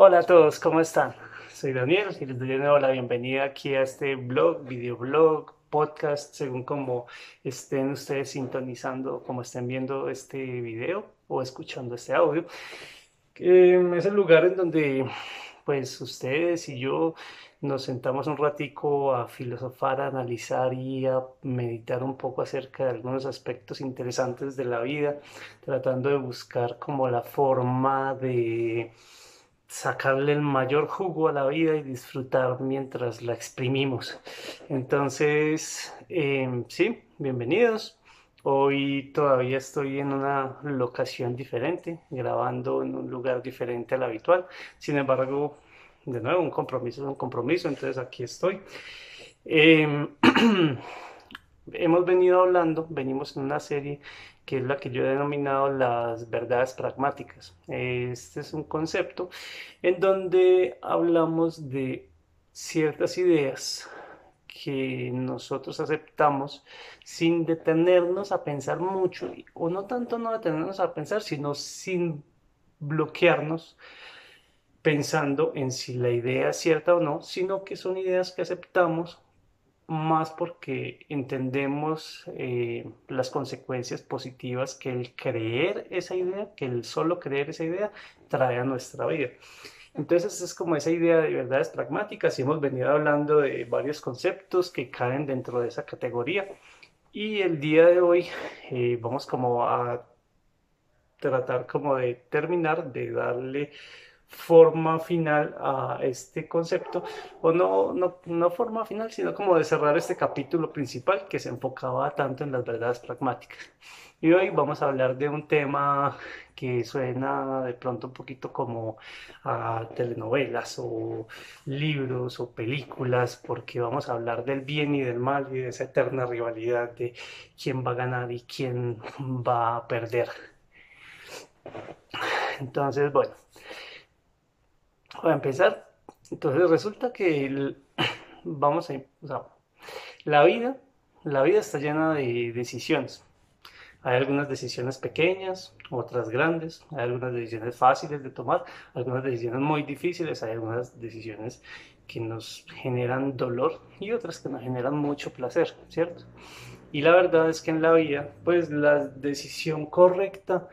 Hola a todos, ¿cómo están? Soy Daniel y les doy de nuevo la bienvenida aquí a este blog, videoblog, podcast, según como estén ustedes sintonizando, como estén viendo este video o escuchando este audio. es el lugar en donde pues ustedes y yo nos sentamos un ratico a filosofar, a analizar y a meditar un poco acerca de algunos aspectos interesantes de la vida, tratando de buscar como la forma de sacarle el mayor jugo a la vida y disfrutar mientras la exprimimos. Entonces, em, sí, bienvenidos. Hoy todavía estoy en una locación diferente, grabando en un lugar diferente al habitual. Sin embargo, de nuevo, un compromiso es un compromiso, entonces aquí estoy. Em, hemos venido hablando, venimos en una serie que es la que yo he denominado las verdades pragmáticas. Este es un concepto en donde hablamos de ciertas ideas que nosotros aceptamos sin detenernos a pensar mucho, o no tanto no detenernos a pensar, sino sin bloquearnos pensando en si la idea es cierta o no, sino que son ideas que aceptamos más porque entendemos eh, las consecuencias positivas que el creer esa idea, que el solo creer esa idea trae a nuestra vida. Entonces es como esa idea de verdades pragmáticas y hemos venido hablando de varios conceptos que caen dentro de esa categoría. Y el día de hoy eh, vamos como a tratar como de terminar, de darle forma final a este concepto, o no, no, no forma final, sino como de cerrar este capítulo principal que se enfocaba tanto en las verdades pragmáticas. Y hoy vamos a hablar de un tema que suena de pronto un poquito como a telenovelas o libros o películas, porque vamos a hablar del bien y del mal y de esa eterna rivalidad de quién va a ganar y quién va a perder. Entonces, bueno, a empezar, entonces resulta que vamos a, o la vida, la vida está llena de decisiones. Hay algunas decisiones pequeñas, otras grandes, hay algunas decisiones fáciles de tomar, algunas decisiones muy difíciles, hay algunas decisiones que nos generan dolor y otras que nos generan mucho placer, ¿cierto? Y la verdad es que en la vida, pues la decisión correcta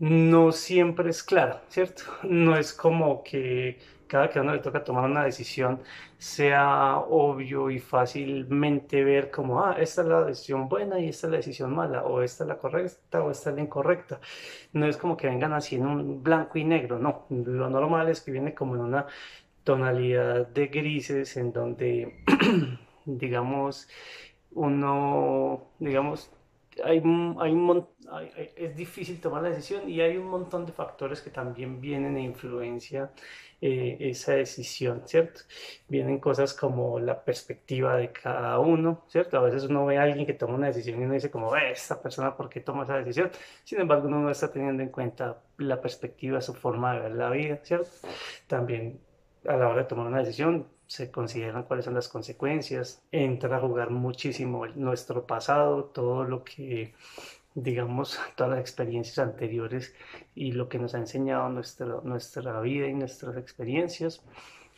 no siempre es clara, ¿cierto? No es como que cada que uno le toca tomar una decisión sea obvio y fácilmente ver como, ah, esta es la decisión buena y esta es la decisión mala, o esta es la correcta o esta es la incorrecta. No es como que vengan así en un blanco y negro, no. Lo normal es que viene como en una tonalidad de grises en donde, digamos, uno, digamos, hay, hay un, es difícil tomar la decisión y hay un montón de factores que también vienen e influencia eh, esa decisión, ¿cierto? Vienen cosas como la perspectiva de cada uno, ¿cierto? A veces uno ve a alguien que toma una decisión y uno dice como, esta persona, ¿por qué toma esa decisión? Sin embargo, uno no está teniendo en cuenta la perspectiva, su forma de ver la vida, ¿cierto? También a la hora de tomar una decisión se consideran cuáles son las consecuencias, entra a jugar muchísimo nuestro pasado, todo lo que digamos, todas las experiencias anteriores y lo que nos ha enseñado nuestra, nuestra vida y nuestras experiencias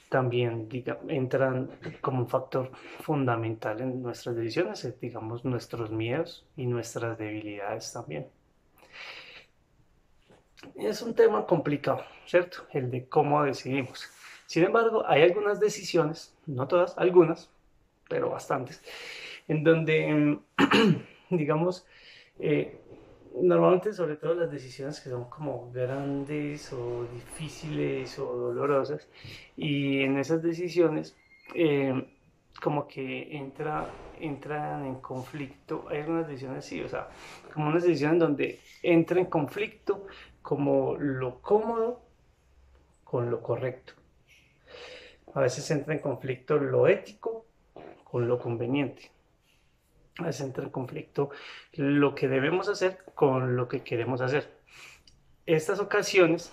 también entran como un factor fundamental en nuestras decisiones, eh, digamos, nuestros miedos y nuestras debilidades también. Es un tema complicado, ¿cierto? El de cómo decidimos. Sin embargo, hay algunas decisiones, no todas, algunas, pero bastantes, en donde, digamos, eh, normalmente, sobre todo las decisiones que son como grandes o difíciles o dolorosas, y en esas decisiones, eh, como que entra, entran en conflicto, hay algunas decisiones sí, o sea, como unas decisiones donde entra en conflicto como lo cómodo con lo correcto. A veces entra en conflicto lo ético con lo conveniente a veces entra en conflicto lo que debemos hacer con lo que queremos hacer. Estas ocasiones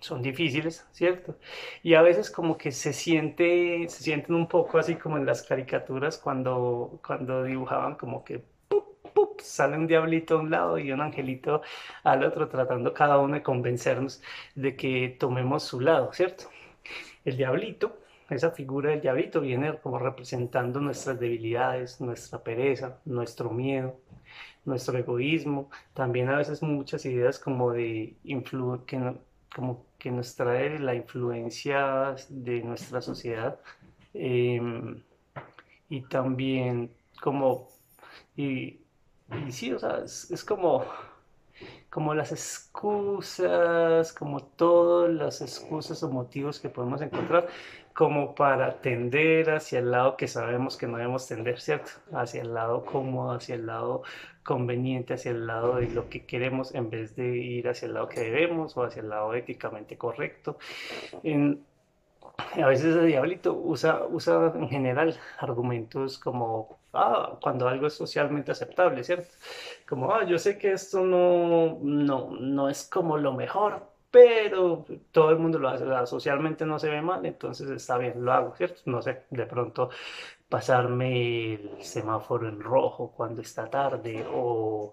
son difíciles, ¿cierto? Y a veces como que se siente, se sienten un poco así como en las caricaturas cuando, cuando dibujaban como que sale un diablito a un lado y un angelito al otro, tratando cada uno de convencernos de que tomemos su lado, ¿cierto? El diablito, esa figura del diablito viene como representando nuestras debilidades, nuestra pereza, nuestro miedo, nuestro egoísmo, también a veces muchas ideas como de influ que, como que nos trae la influencia de nuestra sociedad em, y también como y, y sí, o sea, es, como como las excusas, como todas las excusas o motivos que podemos encontrar como para tender hacia el lado que sabemos que no debemos tender, ¿cierto? Hacia el lado cómodo, hacia el lado conveniente, hacia el lado de lo que queremos en vez de ir hacia el lado que debemos o hacia el lado éticamente correcto. a veces el diablito usa, usa en general argumentos como, ah, cuando algo es socialmente aceptable, ¿cierto? Como, ah, yo sé que esto no, no, no es como lo mejor, pero todo el mundo lo hace, socialmente no se ve mal, entonces está bien, lo hago, ¿cierto? No sé, de pronto pasarme el semáforo en rojo cuando está tarde o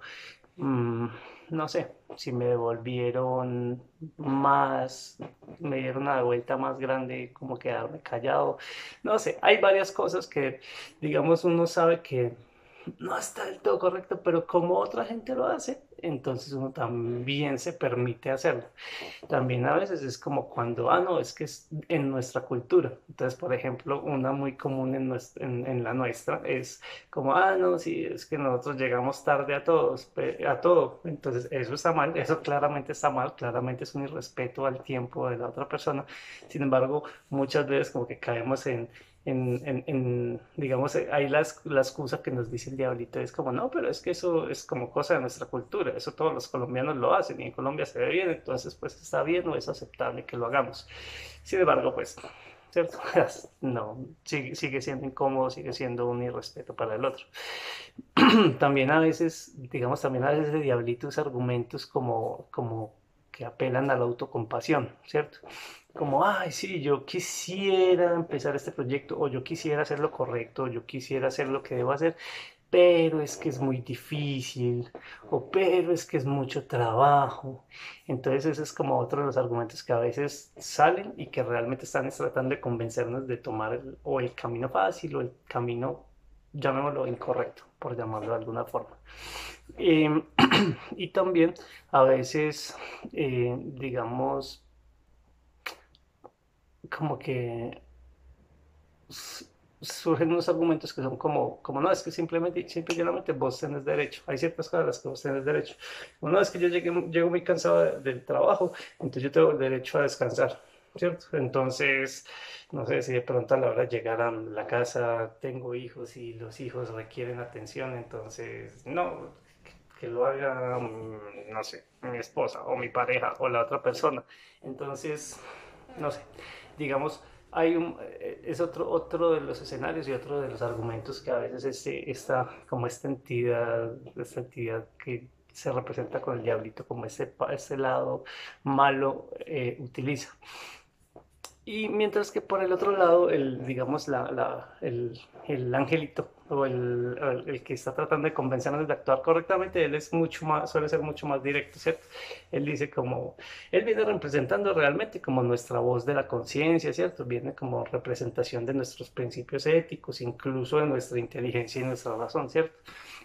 mm, no sé, si me devolvieron más, me dieron una vuelta más grande, como quedarme callado, no sé, hay varias cosas que digamos uno sabe que no está del todo correcto, pero como otra gente lo hace, entonces uno también se permite hacerlo. También a veces es como cuando, ah, no, es que es en nuestra cultura. Entonces, por ejemplo, una muy común en, en, la nuestra es como, ah, no, sí, es que nosotros llegamos tarde a todos, a todo. Entonces, eso está mal, eso claramente está mal, claramente es un irrespeto al tiempo de la otra persona. Sin embargo, muchas veces como que caemos en en, digamos, hay la, la, excusa que nos dice el diablito, es como, no, pero es que eso es como cosa de nuestra cultura, eso todos los colombianos lo hacen y en Colombia se ve bien, entonces pues está bien o es aceptable que lo hagamos. Sin embargo, pues, ¿cierto? No, sigue, sigue siendo incómodo, sigue siendo un irrespeto para el otro. también a veces, digamos, también a veces el diablito usa argumentos como, como que apelan a la autocompasión, ¿cierto? Como, ay, sí, yo quisiera empezar este proyecto o yo quisiera hacer lo correcto, o yo quisiera hacer lo que debo hacer, pero es que es muy difícil o pero es que es mucho trabajo. Entonces ese es como otro de los argumentos que a veces salen y que realmente están tratando de convencernos de tomar o el camino fácil o el camino, llamémoslo incorrecto, por llamarlo de alguna forma. Em, y también a veces, eh, digamos, como que surgen unos argumentos que son como, como no, es que simplemente, simplemente vos tenés derecho. Hay ciertas cosas a las que vos tenés derecho. Una vez que yo llegué, llego muy cansado del trabajo, entonces yo tengo derecho a descansar, ¿cierto? Entonces, no sé si de pronto a la hora de llegar a la casa tengo hijos y los hijos requieren atención, entonces, no, que lo haga, mm, no sé, mi esposa o mi pareja o la otra persona. Entonces, no sé digamos, hay eh, es otro, otro de los escenarios y otro de los argumentos que a veces este, esta, como esta entidad, esta entidad que se representa con el diablito, como ese, ese lado malo, eh, utiliza. Y mientras que por el otro lado, el, digamos, la, el, el, angelito o el, el, que está tratando de convencernos de actuar correctamente, él es mucho más, suele ser mucho más directo, ¿cierto? Él dice como, él viene representando realmente como nuestra voz de la conciencia, ¿cierto? Viene como representación de nuestros principios éticos, incluso de nuestra inteligencia y nuestra razón, ¿cierto?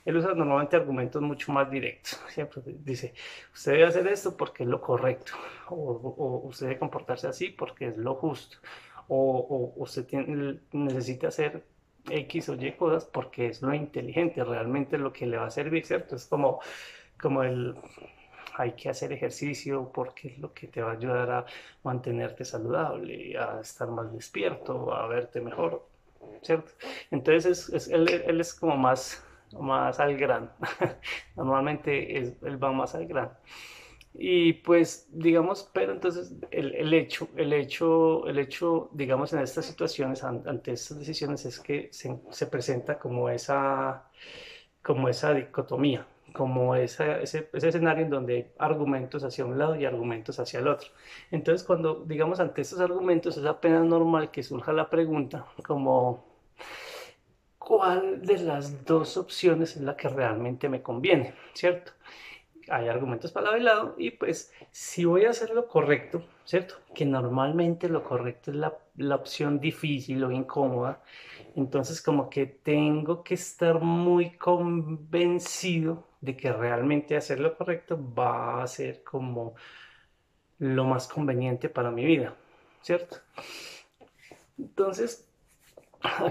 Él usa normalmente argumentos mucho más directos. Siempre dice, usted debe hacer esto porque es lo correcto, o, usted debe comportarse así porque es lo justo, o, usted necesita hacer X o Y cosas porque es lo inteligente, realmente lo que le va a servir, ¿cierto? Es como, como el hay que hacer ejercicio porque es lo que te va a ayudar a mantenerte saludable, a estar más despierto, a verte mejor, ¿cierto? Entonces es, él, él, es como más más al grano. Normalmente él va más al grano. Y pues, digamos, pero entonces el, el, hecho, el hecho, el hecho, digamos, en estas situaciones, ante estas decisiones, es que se, se, presenta como esa, como esa dicotomía, como esa, ese, ese, escenario en donde hay argumentos hacia un lado y argumentos hacia el otro. Entonces, cuando, digamos, ante estos argumentos, es apenas normal que surja la pregunta, como cuál de las dos opciones es la que realmente me conviene, ¿cierto? Hay argumentos para lado y lado y pues si voy a hacer lo correcto, ¿cierto? Que normalmente lo correcto es la, la opción difícil o incómoda, entonces como que tengo que estar muy convencido de que realmente hacer lo correcto va a ser como lo más conveniente para mi vida, ¿cierto? Entonces,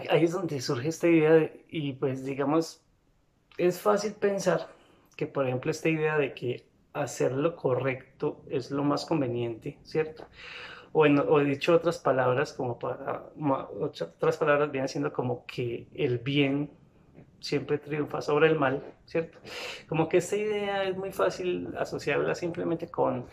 ahí es donde surge esta idea y pues digamos, es fácil pensar que por ejemplo esta idea de que hacer lo correcto es lo más conveniente, ¿cierto? O, en, o dicho otras palabras, como para, otras palabras vienen siendo como que el bien siempre triunfa sobre el mal, ¿cierto? Como que esta idea es muy fácil asociarla simplemente con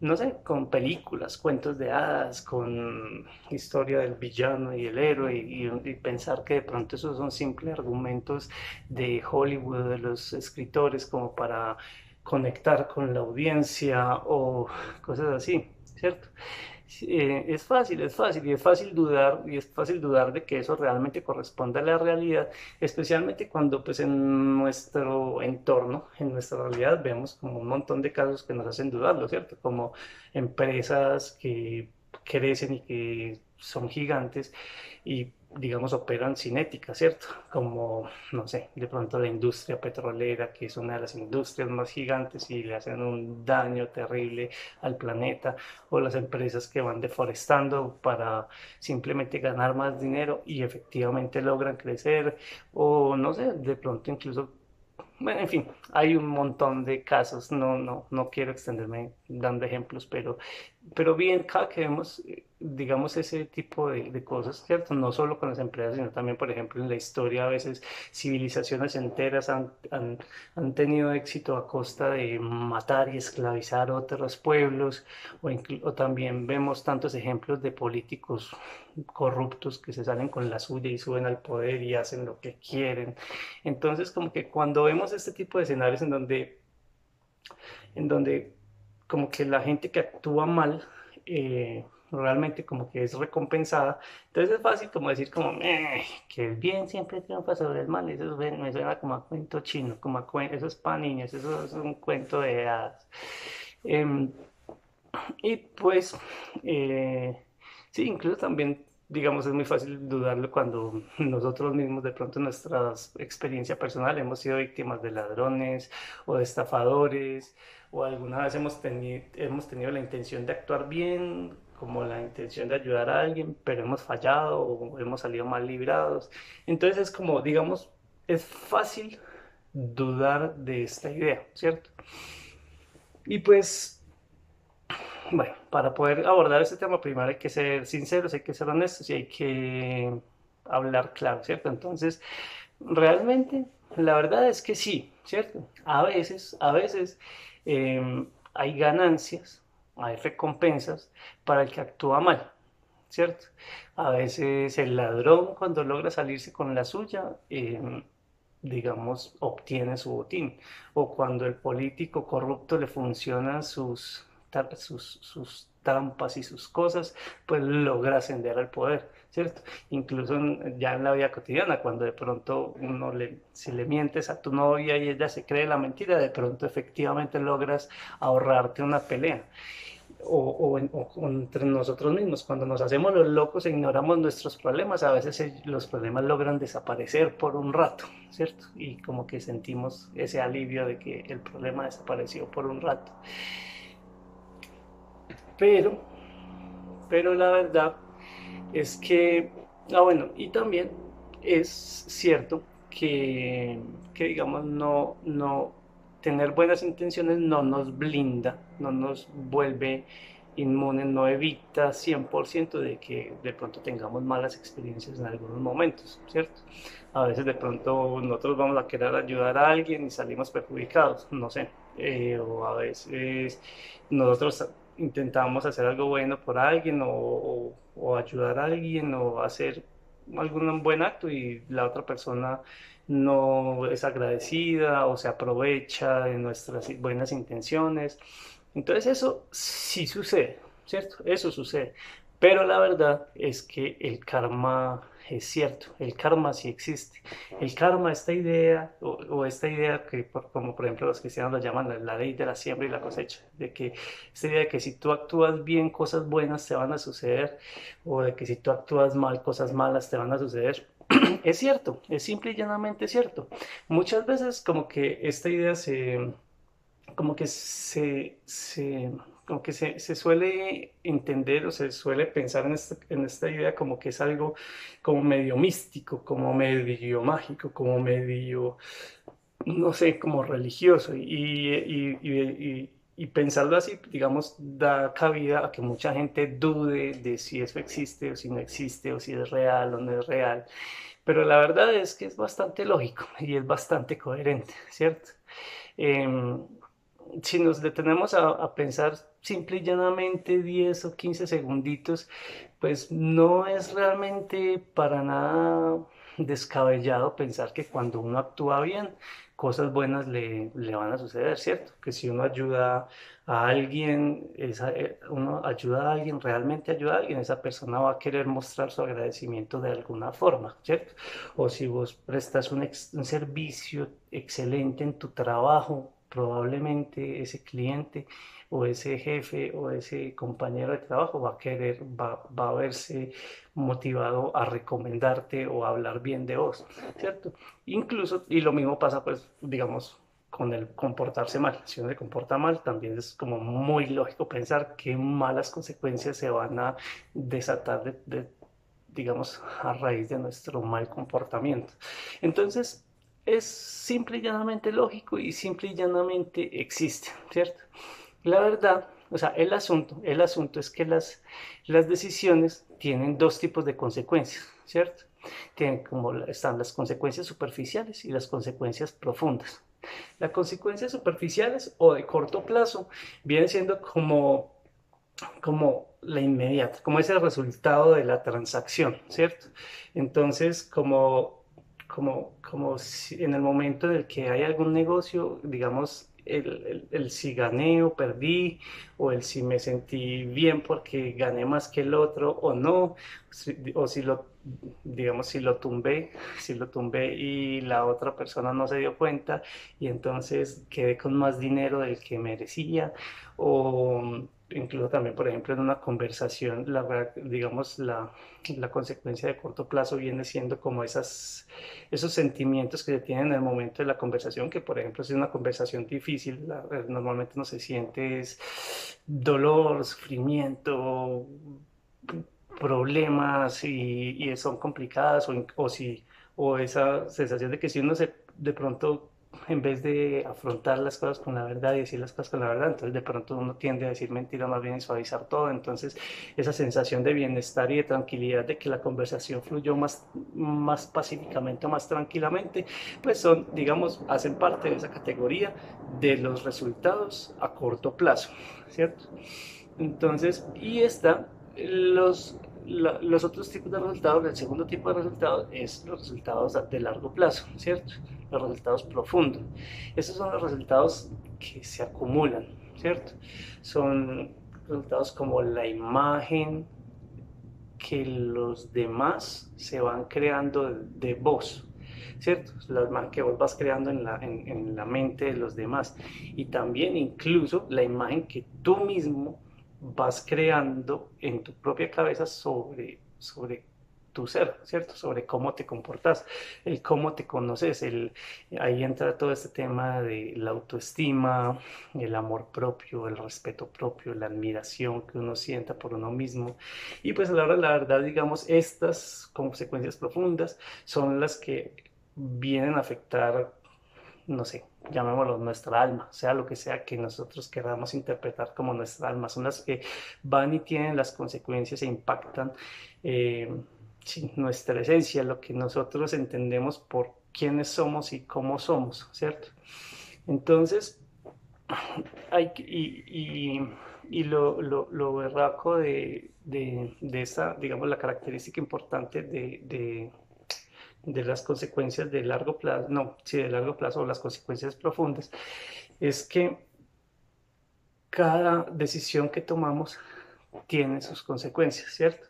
no sé, con películas, cuentos de hadas, con historia del villano y el héroe, y, pensar que de pronto esos son simples argumentos de Hollywood, de los escritores, como para conectar con la audiencia o cosas así, ¿cierto? Eh, es fácil, es fácil y es fácil dudar y es fácil dudar de que eso realmente corresponda a la realidad, especialmente cuando pues en nuestro entorno, en nuestra realidad vemos como un montón de casos que nos hacen dudarlo, ¿cierto? Como empresas que crecen y que son gigantes y digamos, operan sin ética, ¿cierto? Como, no sé, de pronto la industria petrolera, que es una de las industrias más gigantes y le hacen un daño terrible al planeta, o las empresas que van deforestando para simplemente ganar más dinero y efectivamente logran crecer, o no sé, de pronto incluso bueno, en fin, hay un montón de casos, no, no, no quiero extenderme dando ejemplos, pero, pero bien, cada que vemos digamos, ese tipo de, cosas, ¿cierto? No solo con las empresas, sino también, por ejemplo, en la historia a veces civilizaciones enteras han, han, tenido éxito a costa de matar y esclavizar otros pueblos, o, o, también vemos tantos ejemplos de políticos corruptos que se salen con la suya y suben al poder y hacen lo que quieren. Entonces, como que cuando vemos este tipo de escenarios en donde, en donde como que la gente que actúa mal, eh, realmente como que es recompensada. Entonces es fácil como decir como que el bien siempre triunfa sobre el mal. Eso me suena como a cuento chino, como a eso es para niños, eso es un cuento de hadas. Em, y pues, eh, sí, incluso también, digamos, es muy fácil dudarlo cuando nosotros mismos, de pronto nuestra experiencia personal, hemos sido víctimas de ladrones o de estafadores, o alguna vez hemos, tenido hemos tenido la intención de actuar bien como la intención de ayudar a alguien, pero hemos fallado o hemos salido mal librados. Entonces es como, digamos, es fácil dudar de esta idea, ¿cierto? Y pues, bueno, para poder abordar este tema primero hay que ser sinceros, hay que ser honestos y hay que hablar claro, ¿cierto? Entonces, realmente, la verdad es que sí, ¿cierto? A veces, a veces em, hay ganancias hay recompensas para el que actúa mal, ¿cierto? A veces el ladrón cuando logra salirse con la suya, em, digamos, obtiene su botín. O cuando el político corrupto le funcionan sus, sus, sus trampas y sus cosas, pues logra ascender al poder, ¿cierto? Incluso ya en la vida cotidiana, cuando de pronto uno le, si le mientes a tu novia y ella se cree la mentira, de pronto efectivamente logras ahorrarte una pelea o, entre nosotros mismos. Cuando nos hacemos los locos e ignoramos nuestros problemas, a veces los problemas logran desaparecer por un rato, ¿cierto? Y como que sentimos ese alivio de que el problema desapareció por un rato. Pero, pero la verdad es que, ah bueno, y también es cierto que, que digamos, no, no, tener buenas intenciones no nos blinda, no nos vuelve inmunes, no evita 100% de que de pronto tengamos malas experiencias en algunos momentos, ¿cierto? A veces de pronto nosotros vamos a querer ayudar a alguien y salimos perjudicados, no sé, eh, o a veces nosotros intentamos hacer algo bueno por alguien o, o ayudar a alguien o hacer algún buen acto y la otra persona no es agradecida o se aprovecha de nuestras buenas intenciones. Entonces eso sí sucede, ¿cierto? Eso sucede. Pero la verdad es que el karma es cierto, el karma sí existe. El karma, esta idea, o, esta idea que, como por ejemplo los cristianos lo llaman la, la, ley de la siembra y la cosecha, de que esta idea de que si tú actúas bien, cosas buenas te van a suceder, o de que si tú actúas mal, cosas malas te van a suceder. es cierto, es simple y llanamente cierto. Muchas veces como que esta idea se, como que se, se como que se, se, suele entender o se suele pensar en esta, en esta, idea como que es algo como medio místico, como medio mágico, como medio, no sé, como religioso. Y, y, y, y, pensarlo así, digamos, da cabida a que mucha gente dude de si eso existe o si no existe, o si es real o no es real. Pero la verdad es que es bastante lógico y es bastante coherente, ¿cierto? Eh, si nos detenemos a, pensar simple y llanamente 10 o 15 segunditos, pues no es realmente para nada descabellado pensar que cuando uno actúa bien, cosas buenas le, le van a suceder, ¿cierto? Que si uno ayuda a alguien, eh, uno ayuda a alguien, realmente ayuda a alguien, esa persona va a querer mostrar su agradecimiento de alguna forma, ¿cierto? O si vos prestas un, un servicio excelente en tu trabajo, probablemente ese cliente o ese jefe o ese compañero de trabajo va a querer, va, va, a verse motivado a recomendarte o a hablar bien de vos, ¿cierto? Incluso, y lo mismo pasa pues, digamos, con el comportarse mal. Si uno se comporta mal, también es como muy lógico pensar qué malas consecuencias se van a desatar de, digamos, a raíz de nuestro mal comportamiento. Entonces, es simple y llanamente lógico y simple y llanamente existe, ¿cierto? La verdad, o sea, el asunto, el asunto es que las, las decisiones tienen dos tipos de consecuencias, ¿cierto? Tienen como están las consecuencias superficiales y las consecuencias profundas. Las consecuencias superficiales o de corto plazo vienen siendo como, como la inmediata, como ese resultado de la transacción, ¿cierto? Entonces, como como, como si en el momento en el que hay algún negocio, digamos, el, el, si gané o perdí, o el si me sentí bien porque gané más que el otro o no, o si lo, digamos, si lo tumbé, si lo tumbé y la otra persona no se dio cuenta y entonces quedé con más dinero del que merecía, o incluso también, por ejemplo, en una conversación, la, digamos, la, la, consecuencia de corto plazo viene siendo como esas, esos sentimientos que se tienen en el momento de la conversación, que por ejemplo, si es una conversación difícil, normalmente no se siente es dolor, sufrimiento, problemas y, y son complicadas o, o, si, o esa sensación de que si uno se de pronto en vez de afrontar las cosas con la verdad y decir las cosas con la verdad, entonces de pronto uno tiende a decir mentiras más bien y suavizar todo, entonces esa sensación de bienestar y de tranquilidad de que la conversación fluyó más, más pacíficamente o más tranquilamente, pues son, digamos, hacen parte de esa categoría de los resultados a corto plazo, ¿cierto? Entonces, y está los los otros tipos de resultados, el segundo tipo de resultados es los resultados de largo plazo, ¿cierto? Los resultados profundos. Esos son los resultados que se acumulan, ¿cierto? Son resultados como la imagen que los demás se van creando de vos, ¿cierto? La imagen que vos vas creando en la, en la mente de los demás. Y también incluso la imagen que tú mismo vas creando en tu propia cabeza sobre, sobre tu ser, ¿cierto? Sobre cómo te comportas, el cómo te conoces, el, ahí entra todo este tema de la autoestima, el amor propio, el respeto propio, la admiración que uno sienta por uno mismo. Y pues a la hora la verdad, digamos, estas consecuencias profundas son las que vienen a afectar, no sé, llamémoslo nuestra alma, sea lo que sea que nosotros queramos interpretar como nuestra alma, son las que van y tienen las consecuencias e impactan eh, nuestra esencia, lo que nosotros entendemos por quiénes somos y cómo somos, ¿cierto? Entonces, hay, y, y, lo, lo, lo, berraco de, de, de, esa, digamos, la característica importante de de las consecuencias de largo plazo, no, sí, de largo plazo o las consecuencias profundas, es que cada decisión que tomamos tiene sus consecuencias, ¿cierto?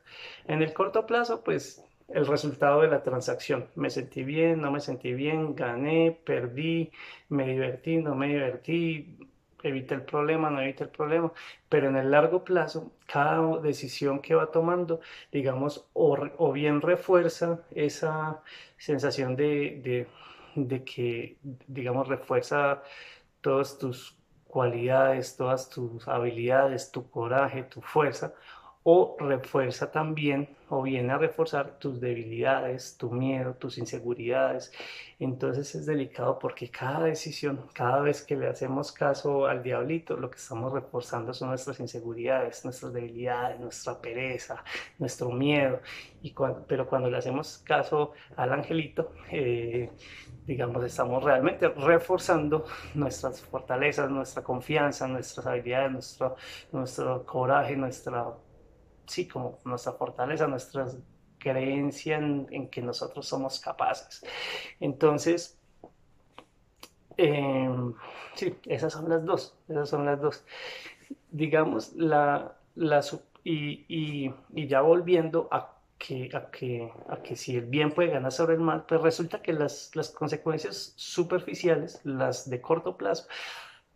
En el corto plazo, pues el resultado de la transacción. Me sentí bien, no me sentí bien, gané, perdí, me divertí, no me divertí, evité el problema, no evité el problema, pero en el largo plazo, cada decisión que va tomando, digamos, o, bien refuerza esa sensación de, de que, digamos, refuerza todas tus cualidades, todas tus habilidades, tu coraje, tu fuerza, o refuerza también o viene a reforzar tus debilidades, tu miedo, tus inseguridades. Entonces es delicado porque cada decisión, cada vez que le hacemos caso al diablito, lo que estamos reforzando son nuestras inseguridades, nuestras debilidades, nuestra pereza, nuestro miedo. Y pero cuando le hacemos caso al angelito, eh, digamos, estamos realmente reforzando nuestras fortalezas, nuestra confianza, nuestras habilidades, nuestro, nuestro coraje, nuestra sí, como nuestra fortaleza, nuestra creencia en, que nosotros somos capaces. Entonces, em, sí, esas son las dos, esas son las dos. Digamos, la, la y, y, ya volviendo a que, a, que, a que si el bien puede ganar sobre el mal, pues resulta que las, las consecuencias superficiales, las de corto plazo,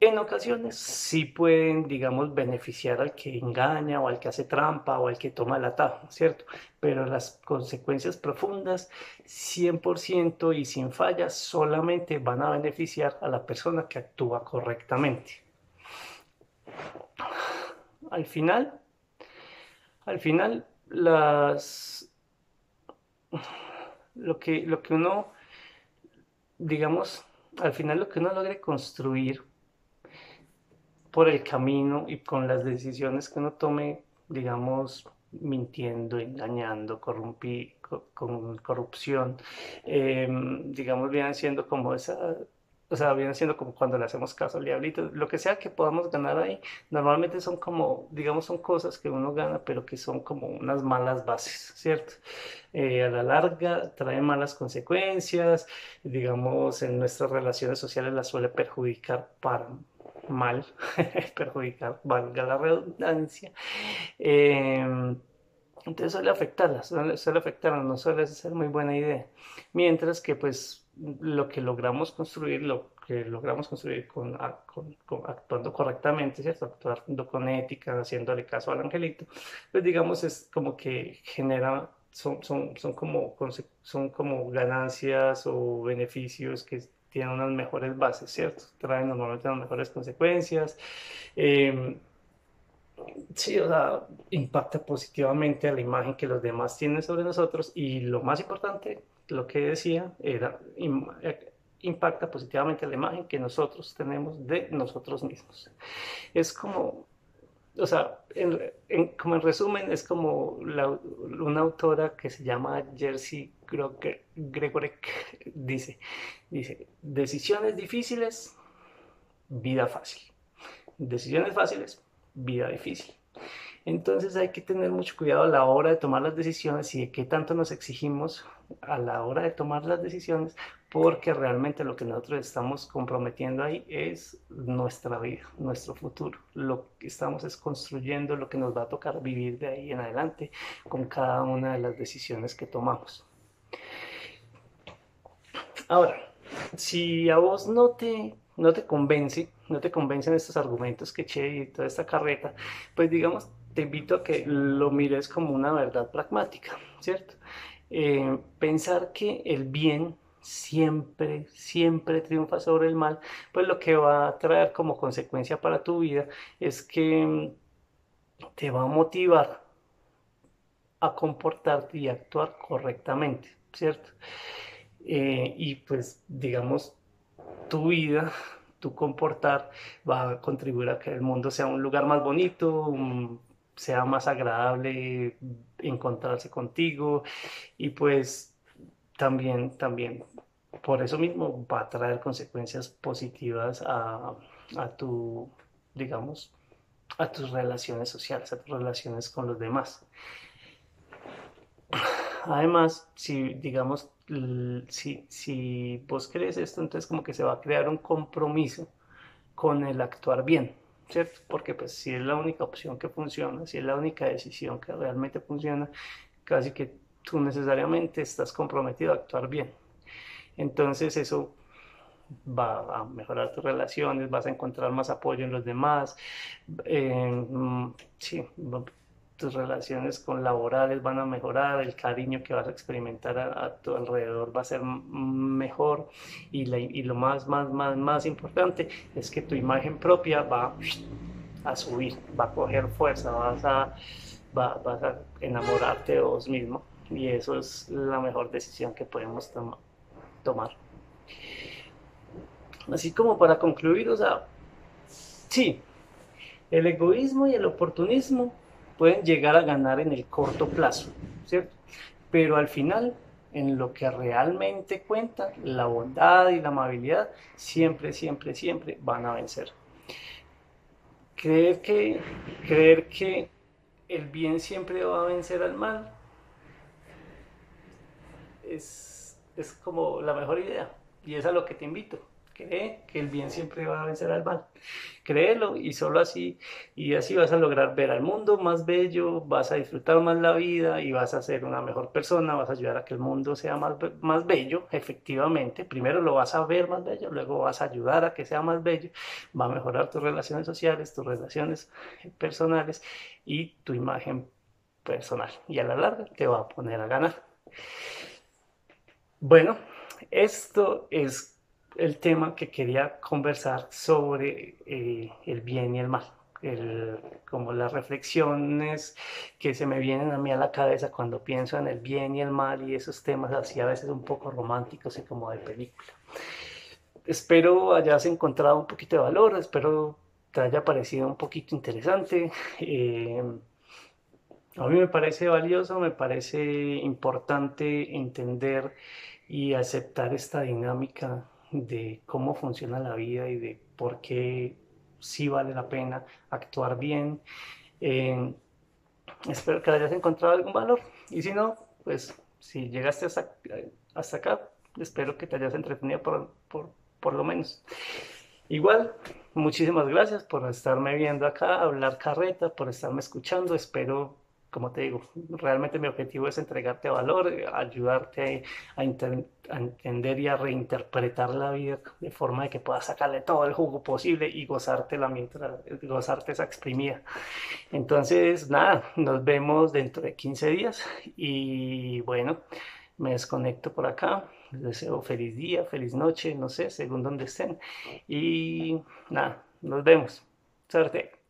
en ocasiones sí pueden, digamos, beneficiar al que engaña o al que hace trampa o al que toma el atajo, ¿cierto? Pero las consecuencias profundas, 100% y sin fallas, solamente van a beneficiar a la persona que actúa correctamente. Al final, al final, las, lo, que, lo que uno, digamos, al final lo que uno logre construir por el camino y con las decisiones que uno tome, digamos, mintiendo, engañando, corrompi, con corrupción, em, digamos, vienen siendo como esa, o sea, vienen siendo como cuando le hacemos caso al diablito, lo que sea que podamos ganar ahí, normalmente son como, digamos, son cosas que uno gana, pero que son como unas malas bases, ¿cierto? Eh, a la larga trae malas consecuencias, digamos, en nuestras relaciones sociales las suele perjudicar para mal, perjudicar, valga la redundancia. Em, entonces suele afectarlas, suele, afectarlas, no suele ser muy buena idea. Mientras que pues lo que logramos construir, lo que logramos construir con, actuando correctamente, ¿cierto? Actuando con ética, haciéndole caso al angelito, pues digamos es como que genera, son, son, son, como, son como ganancias o beneficios que tienen unas mejores bases, ¿cierto? Traen normalmente unas mejores consecuencias. Em, sí, o sea, impacta positivamente a la imagen que los demás tienen sobre nosotros y lo más importante, lo que decía, era eh, impacta positivamente a la imagen que nosotros tenemos de nosotros mismos. Es como o sea, como en resumen, es como una autora que se llama Jersey Gregorek dice, dice, decisiones difíciles, vida fácil. Decisiones fáciles, vida difícil. Entonces hay que tener mucho cuidado a la hora de tomar las decisiones y de qué tanto nos exigimos a la hora de tomar las decisiones, porque realmente lo que nosotros estamos comprometiendo ahí es nuestra vida, nuestro futuro. Lo que estamos es construyendo lo que nos va a tocar vivir de ahí en adelante con cada una de las decisiones que tomamos. Ahora, si a vos no te, no te convence, no te convencen estos argumentos que eché y toda esta carreta, pues digamos, te invito a que lo mires como una verdad pragmática, ¿cierto? Eh, pensar que el bien siempre, siempre triunfa sobre el mal, pues lo que va a traer como consecuencia para tu vida es que mm, te va a motivar a comportarte y actuar correctamente, ¿cierto? Eh, y pues digamos, tu vida tu comportar va a contribuir a que el mundo sea un lugar más bonito, sea más agradable encontrarse contigo y pues también, también por eso mismo va a traer consecuencias positivas a, tu, digamos, a tus relaciones sociales, a tus relaciones con los demás. Además, si digamos, si, si vos crees esto, entonces como que se va a crear un compromiso con el actuar bien. ¿cierto? Porque pues si es la única opción que funciona, si es la única decisión que realmente funciona, casi que tú necesariamente estás comprometido a actuar bien. Entonces eso va a mejorar tus relaciones, vas a encontrar más apoyo en los demás, eh, sí, tus relaciones con laborales van a mejorar, el cariño que vas a experimentar a, tu alrededor va a ser mejor y, lo más, más, más, más importante es que tu imagen propia va a subir, va a coger fuerza, vas a, vas a enamorarte de vos mismo y eso es la mejor decisión que podemos tomar. Así como para concluir, o sea, sí, el egoísmo y el oportunismo pueden llegar a ganar en el corto plazo, ¿cierto? Pero al final, en lo que realmente cuenta, la bondad y la amabilidad siempre, siempre, siempre van a vencer. Creer que, creer que el bien siempre va a vencer al mal es, es como la mejor idea y es a lo que te invito. Cree que el bien siempre va a vencer al mal. Créelo y solo así, y así vas a lograr ver al mundo más bello, vas a disfrutar más la vida y vas a ser una mejor persona, vas a ayudar a que el mundo sea más, más bello, efectivamente. Primero lo vas a ver más bello, luego vas a ayudar a que sea más bello, va a mejorar tus relaciones sociales, tus relaciones personales y tu imagen personal. Y a la larga te va a poner a ganar. Bueno, esto es el tema que quería conversar sobre eh, el bien y el mal. como las reflexiones que se me vienen a mí a la cabeza cuando pienso en el bien y el mal y esos temas así a veces un poco románticos y como de película. Espero hayas encontrado un poquito de valor, espero te haya parecido un poquito interesante. Eh, a mí me parece valioso, me parece importante entender y aceptar esta dinámica de cómo funciona la vida y de por qué sí vale la pena actuar bien. Eh, espero que hayas encontrado algún valor y si no, pues si llegaste hasta, hasta acá, espero que te hayas entretenido por, por, por lo menos. Igual, muchísimas gracias por estarme viendo acá, hablar carreta, por estarme escuchando. Espero como te digo, realmente mi objetivo es entregarte valor, ayudarte a, entender y a reinterpretar la vida de forma que puedas sacarle todo el jugo posible y gozártela mientras gozarte esa exprimida. Entonces, nada, nos vemos dentro de 15 días y bueno, me desconecto por acá. Les deseo feliz día, feliz noche, no sé, según donde estén. Y nada, nos vemos. Suerte.